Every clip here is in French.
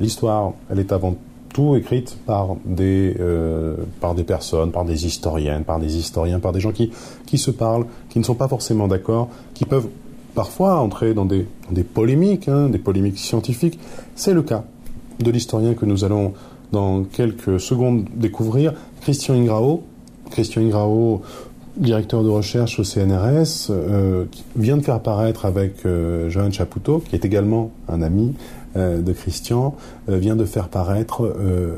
L'histoire, elle est avant tout écrite par des, euh, par des personnes, par des historiennes, par des historiens, par des gens qui, qui se parlent, qui ne sont pas forcément d'accord, qui peuvent parfois entrer dans des, des polémiques, hein, des polémiques scientifiques. C'est le cas de l'historien que nous allons dans quelques secondes découvrir, Christian Ingrao. Christian Ingrao, directeur de recherche au CNRS, euh, vient de faire paraître avec euh, Johan Chapoutot, qui est également un ami euh, de Christian, euh, vient de faire paraître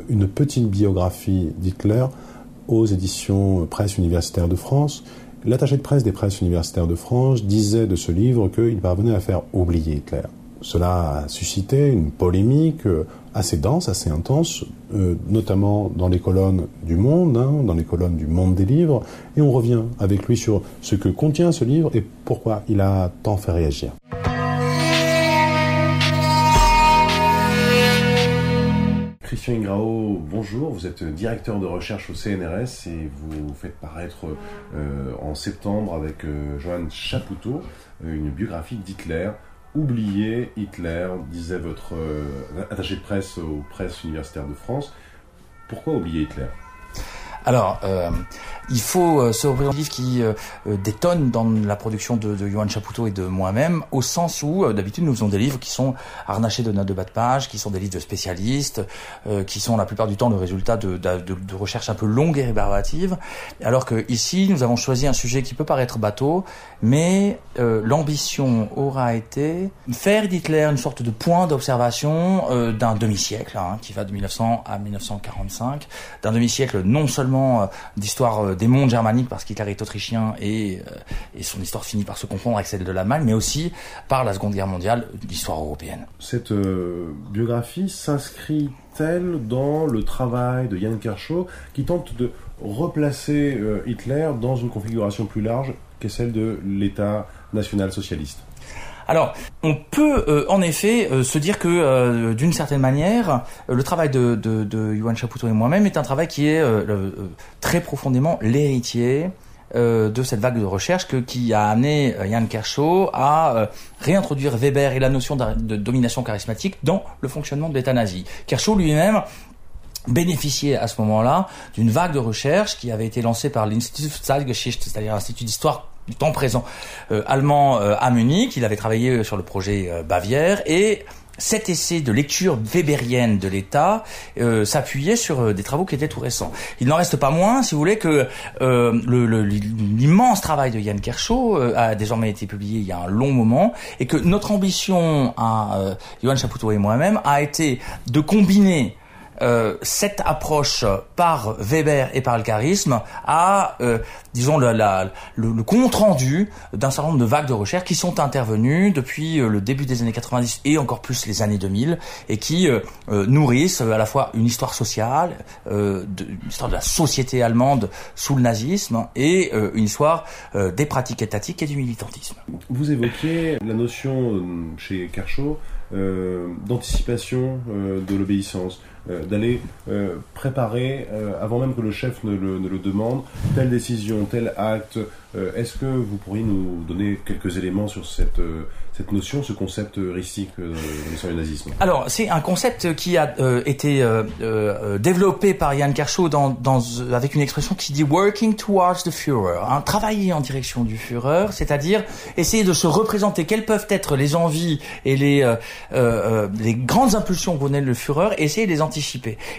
une petite biographie d'Hitler aux éditions Presse universitaire de France. L'attaché de presse des presses universitaires de France disait de ce livre qu'il parvenait à faire oublier Hitler. Cela a suscité une polémique assez dense, assez intense, euh, notamment dans les colonnes du Monde, hein, dans les colonnes du Monde des livres, et on revient avec lui sur ce que contient ce livre et pourquoi il a tant fait réagir. Christian Ingrao, bonjour, vous êtes directeur de recherche au CNRS et vous faites paraître euh, en septembre avec euh, Johan Chapoutot une biographie d'Hitler oublier Hitler, disait votre euh, attaché de presse aux presses universitaires de France. Pourquoi oublier Hitler? Alors, euh, il faut euh, se livre qui euh, euh, détonne dans la production de, de Johan Chapoutot et de moi-même, au sens où euh, d'habitude nous faisons des livres qui sont harnachés de notes de bas de page, qui sont des livres de spécialistes, qui sont la plupart du temps le résultat de, de, de, recherches un peu longues et rébarbatives, alors que ici nous avons choisi un sujet qui peut paraître bateau, mais l'ambition aura été faire d'Hitler une sorte de point d'observation d'un demi-siècle, hein, qui va de 1900 à 1945, d'un demi-siècle non seulement d'histoire des mondes germaniques parce qu'Hitler est autrichien et, euh, et, son histoire finit par se confondre avec celle de l'Allemagne, mais aussi par la Seconde Guerre mondiale, l'histoire européenne. Cette euh, biographie s'inscrit-elle dans le travail de Jan Kershaw qui tente de replacer euh, Hitler dans une configuration plus large qu'est celle de l'État national-socialiste alors, on peut euh, en effet euh, se dire que, euh, d'une certaine manière, le travail de, de, de Yuan Chapoutot et moi-même est un travail qui est très profondément l'héritier de cette vague de recherche que, qui a amené Jan Kershaw à réintroduire Weber et la notion de, domination charismatique dans le fonctionnement de l'État nazi. Kershaw lui-même bénéficiait à ce moment-là d'une vague de recherche qui avait été lancée par l'Institut Zeitgeschichte, c'est-à-dire l'Institut d'histoire temps présent euh, allemand euh, à Munich. Il avait travaillé euh, sur le projet Bavière et cet essai de lecture weberienne de l'État euh, s'appuyait sur des travaux qui étaient tout récents. Il n'en reste pas moins, si vous voulez, que l'immense travail de Yann Kershaw a désormais été publié il y a un long moment et que notre ambition à Johan Chapoutot et moi-même a été de combiner euh, cette approche par Weber et par le charisme a, euh, disons, le, le, compte rendu d'un certain nombre de vagues de recherche qui sont intervenues depuis euh, le début des années 90 et encore plus les années 2000 et qui nourrissent à la fois une histoire sociale, de, une histoire de la société allemande sous le nazisme et une histoire des pratiques étatiques et du militantisme. Vous évoquiez la notion chez Kershaw d'anticipation de l'obéissance. Euh, d'aller euh, préparer, euh, avant même que le chef ne le, demande, telle décision, tel acte. Est-ce que vous pourriez nous donner quelques éléments sur cette cette notion, ce concept heuristique de l'histoire du nazisme? Alors, c'est un concept qui a été développé par Jan Kershaw dans, dans, avec une expression qui dit working towards the Führer, hein, travailler en direction du Führer, c'est-à-dire essayer de se représenter quelles peuvent être les envies et les, les grandes impulsions que le Führer, et essayer de les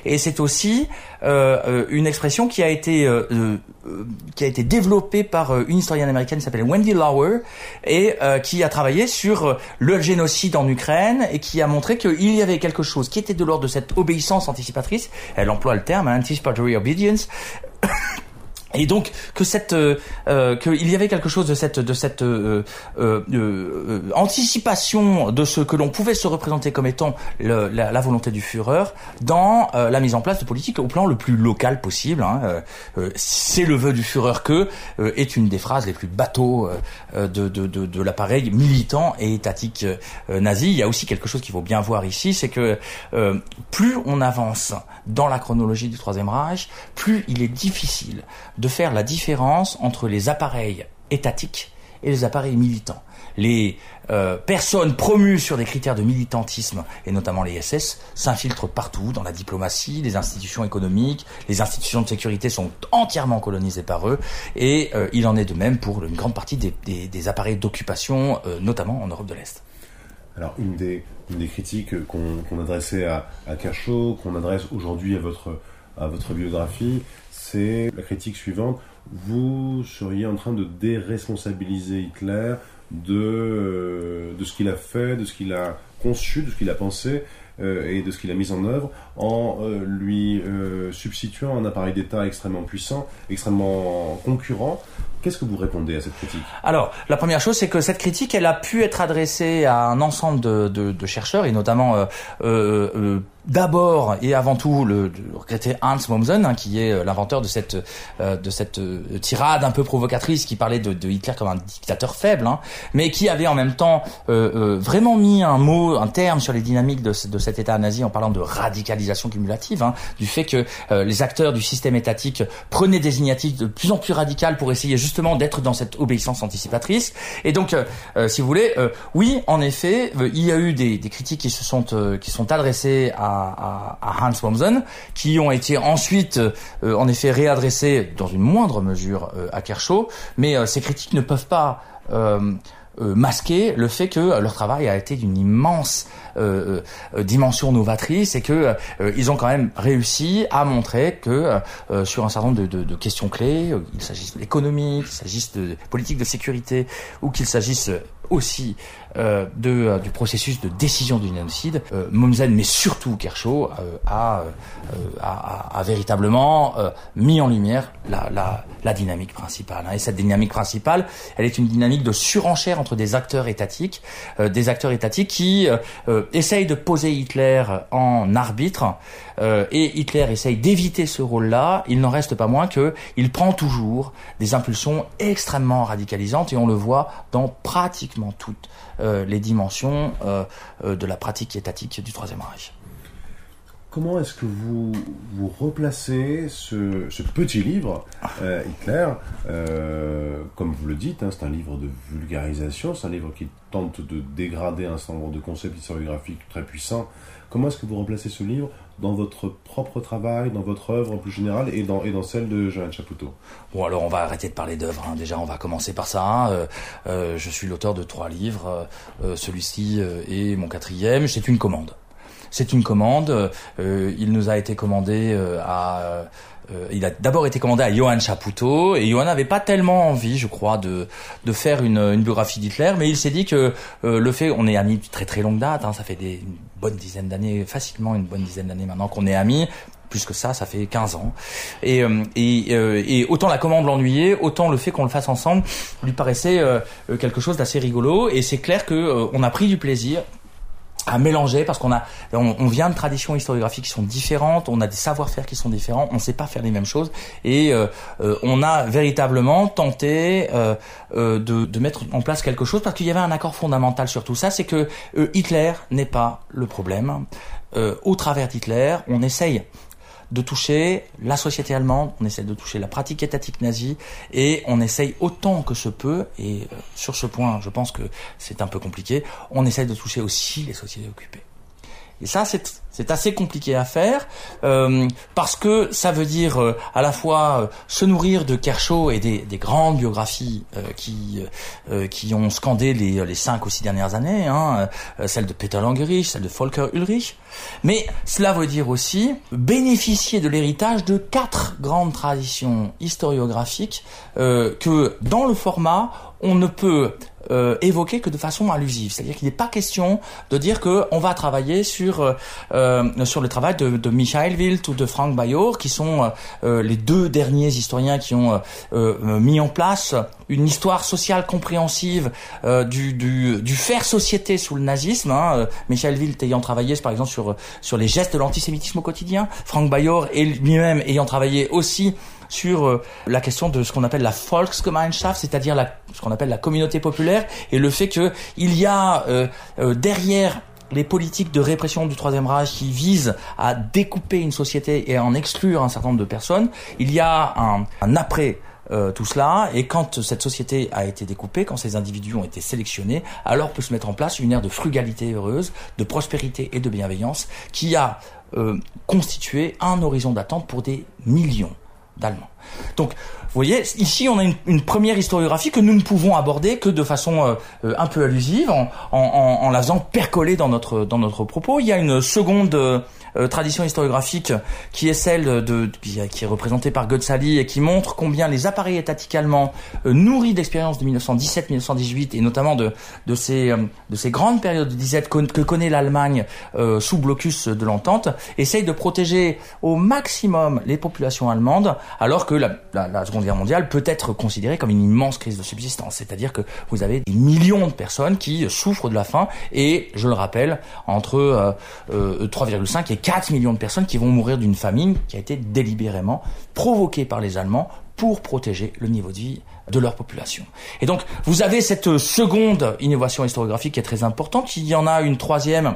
Et c'est aussi une expression qui a été qui a été développée par une historienne américaine qui s'appelle Wendy Lauer et qui a travaillé sur euh, le génocide en Ukraine et qui a montré qu'il y avait quelque chose qui était de l'ordre de cette obéissance anticipatrice. Elle emploie le terme anticipatory obedience et donc que cette euh, euh qu'il y avait quelque chose de cette de cette euh, euh, euh, anticipation de ce que l'on pouvait se représenter comme étant la, volonté du Führer dans la mise en place de politiques au plan le plus local possible. Hein. C'est le vœu du Führer que est une des phrases les plus bateaux de, de, de, de l'appareil militant et étatique nazi. Il y a aussi quelque chose qu'il faut bien voir ici, c'est que plus on avance dans la chronologie du Troisième Reich, plus il est difficile de faire la différence entre les appareils étatiques et les appareils militants. Les euh, personnes promues sur des critères de militantisme, et notamment les SS, s'infiltrent partout, dans la diplomatie, les institutions économiques, les institutions de sécurité sont entièrement colonisées par eux, et euh, il en est de même pour une grande partie des, appareils d'occupation, euh, notamment en Europe de l'Est. Alors, une des, critiques qu'on adressait à, à Cachot, qu'on adresse aujourd'hui à votre, à votre biographie, c'est la critique suivante. Vous seriez en train de déresponsabiliser Hitler de, euh, de ce qu'il a fait, de ce qu'il a conçu, de ce qu'il a pensé euh, et de ce qu'il a mis en œuvre en euh, lui substituant un appareil d'État extrêmement puissant, extrêmement concurrent. Qu'est-ce que vous répondez à cette critique? Alors, la première chose, c'est que cette critique, elle a pu être adressée à un ensemble de, chercheurs, et notamment d'abord et avant tout le, regretté Hans Mommsen, hein, qui est euh, l'inventeur de cette euh, de cette euh, tirade un peu provocatrice qui parlait de, de Hitler comme un dictateur faible, hein, mais qui avait en même temps vraiment mis un mot, un terme sur les dynamiques de, de cet État nazi en parlant de radicalisation cumulative, hein, du fait que les acteurs du système étatique prenaient des initiatives de plus en plus radicales pour essayer justement d'être dans cette obéissance anticipatrice. Et donc, si vous voulez, oui, en effet, il y a eu des, des critiques qui se sont qui sont adressées à à, Hans Mommsen, qui ont été ensuite, euh, en effet, réadressés dans une moindre mesure euh, à Kershaw, mais euh, ces critiques ne peuvent pas masquer le fait que leur travail a été d'une immense dimension novatrice et que ils ont quand même réussi à montrer que sur un certain nombre de, de questions clés, qu'il s'agisse de l'économie, qu'il s'agisse de politique de sécurité ou qu'il s'agisse aussi euh, de, euh, du processus de décision du génocide, euh, Mommsen, mais surtout Kershaw, euh, a, a, a, véritablement mis en lumière la, la, la dynamique principale. Hein. Et cette dynamique principale, elle est une dynamique de surenchère entre des acteurs étatiques, des acteurs étatiques qui essayent de poser Hitler en arbitre, et Hitler essaye d'éviter ce rôle-là. Il n'en reste pas moins que il prend toujours des impulsions extrêmement radicalisantes, et on le voit dans pratiquement toutes euh, les dimensions euh, euh, de la pratique étatique du Troisième Reich. Comment est-ce que vous, vous replacez ce, petit livre, Hitler, comme vous le dites, hein, c'est un livre de vulgarisation, c'est un livre qui tente de dégrader un certain nombre de concepts historiographiques très puissants. Comment est-ce que vous remplacez ce livre dans votre propre travail, dans votre œuvre en plus générale et dans, et dans celle de Johan Chapoutot? Bon, alors on va arrêter de parler d'œuvre. Hein. Déjà, on va commencer par ça. Hein. Euh, euh, je suis l'auteur de trois livres. Euh, celui-ci est mon quatrième. C'est une commande. C'est une commande. il nous a été commandé à euh, il a d'abord été commandé à Johann Chapoutot et Johann n'avait pas tellement envie, je crois, de de faire une, une biographie d'Hitler, mais il s'est dit que euh, le fait, on est amis de très très longue date, hein, ça fait des une bonne dizaine d'années, facilement une bonne dizaine d'années maintenant qu'on est amis, plus que ça, ça fait 15 ans. Et, euh, et, et autant la commande l'ennuyait, autant le fait qu'on le fasse ensemble lui paraissait quelque chose d'assez rigolo. Et c'est clair que on a pris du plaisir à mélanger parce qu'on a on, vient de traditions historiographiques qui sont différentes, on a des savoir-faire qui sont différents, on ne sait pas faire les mêmes choses et euh, euh, on a véritablement tenté euh, de, de, mettre en place quelque chose parce qu'il y avait un accord fondamental sur tout ça, c'est que Hitler n'est pas le problème. au travers d'Hitler, on essaye de toucher la société allemande, on essaie de toucher la pratique étatique nazie, et on essaye autant que se peut, et euh, sur ce point, je pense que c'est un peu compliqué, on essaie de toucher aussi les sociétés occupées. Et ça, c'est assez compliqué à faire euh, parce que ça veut dire euh, à la fois euh, se nourrir de Kershaw et des, des grandes biographies euh, qui euh, qui ont scandé les, les cinq ou six dernières années, hein, celle de Peter Langerich, celle de Volker Ulrich, mais cela veut dire aussi bénéficier de l'héritage de quatre grandes traditions historiographiques que dans le format on ne peut euh, évoquer que de façon allusive. C'est-à-dire qu'il n'est pas question de dire que on va travailler sur euh, euh, sur le travail de, de Michael Wild ou de Frank Bayor, qui sont les deux derniers historiens qui ont mis en place une histoire sociale compréhensive du, du, du faire société sous le nazisme. Hein. Michael Wild ayant travaillé par exemple sur sur les gestes de l'antisémitisme au quotidien, Frank Bayor lui-même ayant travaillé aussi sur euh, la question de ce qu'on appelle la Volksgemeinschaft, c'est-à-dire ce qu'on appelle la communauté populaire, et le fait qu'il y a euh, euh, derrière les politiques de répression du Troisième Reich qui visent à découper une société et à en exclure un certain nombre de personnes, il y a un, un après euh, tout cela. Et quand cette société a été découpée, quand ces individus ont été sélectionnés, alors peut se mettre en place une ère de frugalité heureuse, de prospérité et de bienveillance qui a euh, constitué un horizon d'attente pour des millions d'Allemands. Donc, vous voyez, ici on a une, première historiographie que nous ne pouvons aborder que de façon euh, euh, un peu allusive, en, en, la faisant percoler dans notre dans notre propos. Il y a une seconde euh, tradition historiographique qui est celle de, qui est représentée par Godsali et qui montre combien les appareils étatiques allemands nourris d'expériences de 1917-1918 et notamment de de ces de ces grandes périodes de disette que connaît l'Allemagne sous blocus de l'entente essayent de protéger au maximum les populations allemandes alors que la, la Seconde Guerre mondiale peut être considérée comme une immense crise de subsistance c'est-à-dire que vous avez des millions de personnes qui souffrent de la faim et je le rappelle entre 3,5 et 4 millions de personnes qui vont mourir d'une famine qui a été délibérément provoquée par les Allemands pour protéger le niveau de vie de leur population. Et donc, vous avez cette seconde innovation historiographique qui est très importante. Il y en a une troisième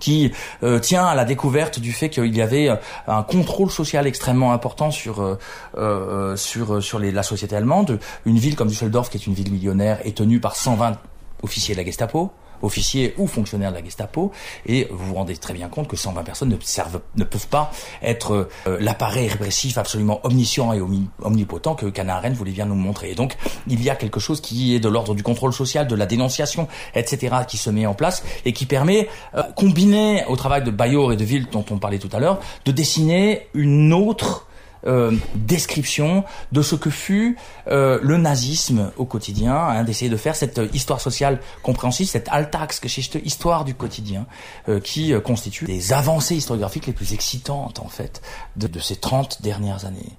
qui euh, tient à la découverte du fait qu'il y avait euh, un contrôle social extrêmement important sur euh, sur sur la société allemande. Une ville comme Düsseldorf, qui est une ville millionnaire, est tenue par 120 officiers de la Gestapo officiers ou fonctionnaires de la Gestapo, et vous vous rendez très bien compte que 120 personnes ne, servent, ne peuvent pas être euh, l'appareil répressif absolument omniscient et omnipotent que Canard Arendt voulait bien nous montrer. Et donc, il y a quelque chose qui est de l'ordre du contrôle social, de la dénonciation, etc., qui se met en place et qui permet, euh, combiné au travail de Bayor et de Ville dont on parlait tout à l'heure, de dessiner une autre euh, description de ce que fut euh, le nazisme au quotidien, hein, d'essayer de faire cette histoire sociale compréhensible, cette Alltagsgeschichte, histoire du quotidien, euh, qui euh, constitue des avancées historiographiques les plus excitantes en fait de, de ces 30 dernières années.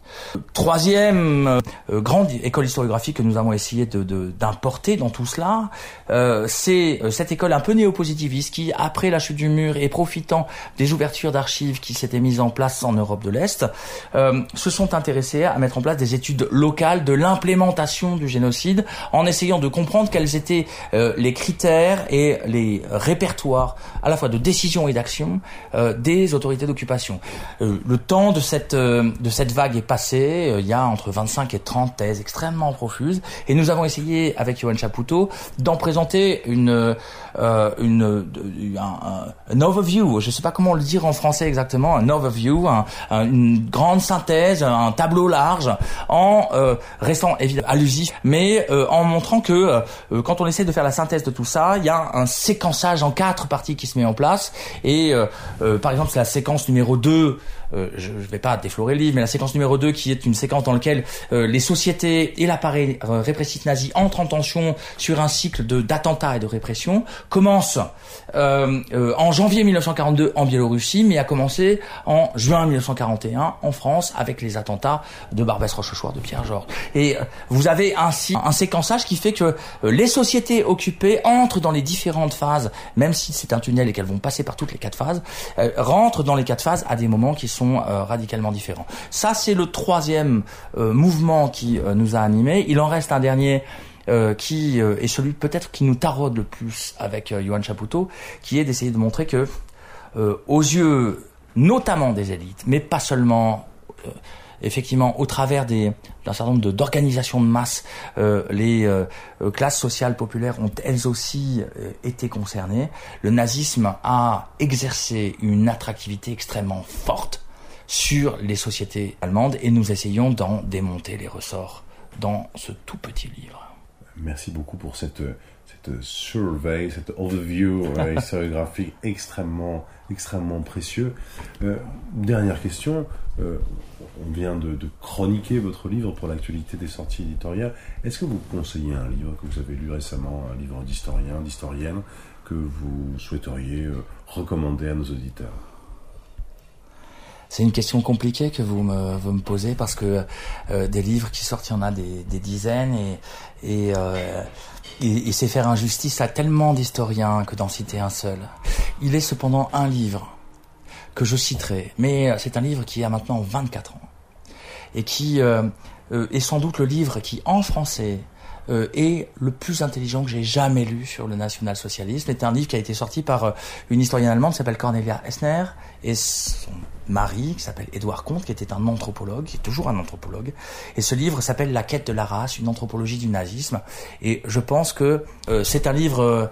Troisième euh, grande école historiographique que nous avons essayé d'importer de, dans tout cela, c'est cette école un peu néo-positiviste qui, après la chute du mur et profitant des ouvertures d'archives qui s'étaient mises en place en Europe de l'Est, se sont intéressés à mettre en place des études locales de l'implémentation du génocide en essayant de comprendre quels étaient euh, les critères et les répertoires à la fois de décision et d'action euh, des autorités d'occupation. Euh, le temps de cette, euh, de cette vague est passé, il y a entre 25 et 30 thèses extrêmement profuses et nous avons essayé avec Yohan Chapoutot d'en présenter une, une, un, un, overview, je ne sais pas comment le dire en français exactement, un overview, un, une grande synthèse un tableau large, en euh, restant évidemment allusif, mais euh, en montrant que euh, quand on essaie de faire la synthèse de tout ça, il y a un séquençage en quatre parties qui se met en place. Et par exemple, c'est la séquence numéro 2 euh, je ne vais pas déflorer le livre, mais la séquence numéro 2 qui est une séquence dans laquelle euh, les sociétés et l'appareil euh, répressif nazi entrent en tension sur un cycle d'attentats et de répression, commence en janvier 1942 en Biélorussie, mais a commencé en juin 1941 en France avec les attentats de Barbès Rochechouart, de Pierre Georges. Et vous avez ainsi un séquençage qui fait que les sociétés occupées entrent dans les différentes phases, même si c'est un tunnel et qu'elles vont passer par toutes les quatre phases, rentrent dans les quatre phases à des moments qui sont euh, radicalement différents. Ça, c'est le troisième euh, mouvement qui euh, nous a animés. Il en reste un dernier qui est celui peut-être qui nous taraude le plus avec Johan Chapoutot, qui est d'essayer de montrer que, aux yeux notamment des élites, mais pas seulement effectivement, au travers d'un certain nombre d'organisations de, masse, euh, les euh, euh, classes sociales populaires ont elles aussi été concernées. Le nazisme a exercé une attractivité extrêmement forte sur les sociétés allemandes et nous essayons d'en démonter les ressorts dans ce tout petit livre. Merci beaucoup pour cette, cette survey, cette overview historiographique extrêmement, extrêmement précieux. dernière question on vient de, chroniquer votre livre pour l'actualité des sorties éditoriales. Est-ce que vous conseillez un livre que vous avez lu récemment, un livre d'historien, d'historienne, que vous souhaiteriez euh, recommander à nos auditeurs? C'est une question compliquée que vous me, posez parce que euh, des livres qui sortent, il y en a des, dizaines et, euh, et, et c'est faire injustice à tellement d'historiens que d'en citer un seul. Il est cependant un livre que je citerai, mais c'est un livre qui a maintenant 24 ans et qui euh, euh, est sans doute le livre qui, en français, est le plus intelligent que j'ai jamais lu sur le national-socialisme. C'est un livre qui a été sorti par une historienne allemande qui s'appelle Cornelia Essner et son mari qui s'appelle Édouard Comte, qui était un anthropologue, qui est toujours un anthropologue. Et ce livre s'appelle La quête de la race, une anthropologie du nazisme. Et je pense que c'est un livre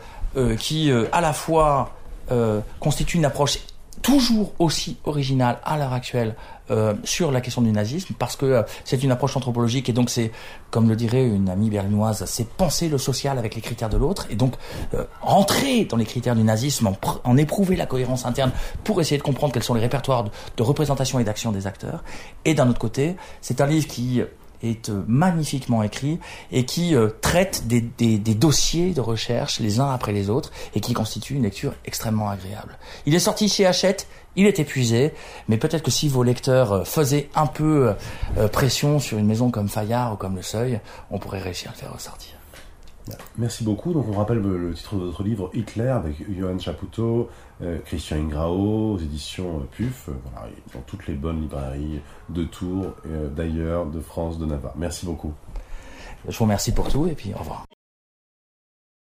qui, à la fois, constitue une approche toujours aussi originale à l'heure actuelle euh, sur la question du nazisme parce que euh, c'est une approche anthropologique et donc c'est, comme le dirait une amie berlinoise, c'est penser le social avec les critères de l'autre et donc euh, rentrer dans les critères du nazisme, en, éprouver la cohérence interne pour essayer de comprendre quels sont les répertoires de, de représentation et d'action des acteurs. Et d'un autre côté, c'est un livre qui est euh, magnifiquement écrit et qui euh, traite des, dossiers de recherche les uns après les autres et qui constitue une lecture extrêmement agréable. Il est sorti chez Hachette, il est épuisé, mais peut-être que si vos lecteurs euh, faisaient un peu pression sur une maison comme Fayard ou comme Le Seuil, on pourrait réussir à le faire ressortir. Merci beaucoup. Donc on rappelle le titre de votre livre Hitler avec Johan Chapoutot, euh, Christian Ingrao aux éditions euh, PUF, euh, dans toutes les bonnes librairies de Tours, d'ailleurs, de France, de Navarre. Merci beaucoup. Je vous remercie pour tout et puis au revoir.